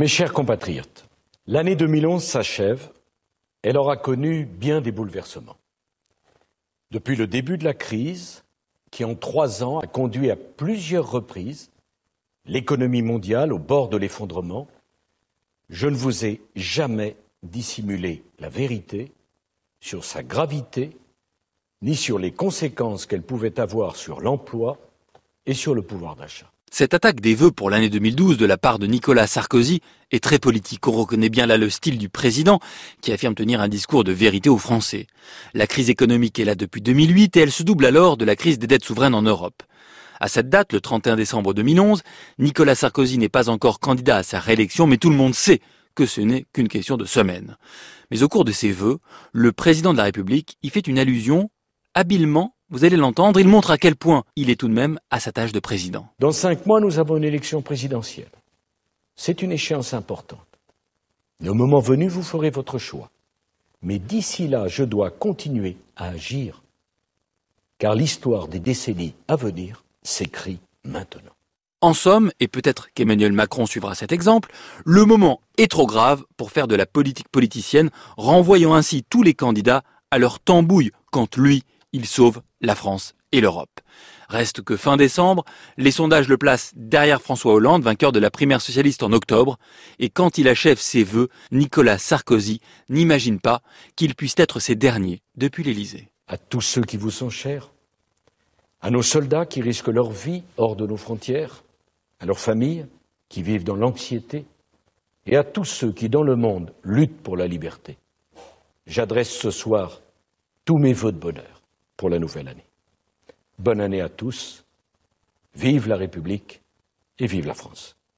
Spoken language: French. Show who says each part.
Speaker 1: Mes chers compatriotes, l'année 2011 s'achève. Elle aura connu bien des bouleversements. Depuis le début de la crise, qui en trois ans a conduit à plusieurs reprises l'économie mondiale au bord de l'effondrement, je ne vous ai jamais dissimulé la vérité sur sa gravité, ni sur les conséquences qu'elle pouvait avoir sur l'emploi et sur le pouvoir d'achat.
Speaker 2: Cette attaque des vœux pour l'année 2012 de la part de Nicolas Sarkozy est très politique. On reconnaît bien là le style du président qui affirme tenir un discours de vérité aux Français. La crise économique est là depuis 2008 et elle se double alors de la crise des dettes souveraines en Europe. À cette date, le 31 décembre 2011, Nicolas Sarkozy n'est pas encore candidat à sa réélection, mais tout le monde sait que ce n'est qu'une question de semaine. Mais au cours de ses vœux, le président de la République y fait une allusion habilement vous allez l'entendre, il montre à quel point il est tout de même à sa tâche de président.
Speaker 1: Dans cinq mois, nous avons une élection présidentielle. C'est une échéance importante. Le moment venu, vous ferez votre choix. Mais d'ici là, je dois continuer à agir, car l'histoire des décennies à venir s'écrit maintenant.
Speaker 2: En somme, et peut-être qu'Emmanuel Macron suivra cet exemple, le moment est trop grave pour faire de la politique politicienne, renvoyant ainsi tous les candidats à leur tambouille quand lui, il sauve la France et l'Europe. Reste que fin décembre, les sondages le placent derrière François Hollande, vainqueur de la primaire socialiste en octobre, et quand il achève ses vœux, Nicolas Sarkozy n'imagine pas qu'il puisse être ses derniers depuis l'Élysée.
Speaker 1: À tous ceux qui vous sont chers, à nos soldats qui risquent leur vie hors de nos frontières, à leurs familles qui vivent dans l'anxiété, et à tous ceux qui dans le monde luttent pour la liberté. J'adresse ce soir tous mes vœux de bonheur pour la nouvelle année. Bonne année à tous, vive la République et vive la France.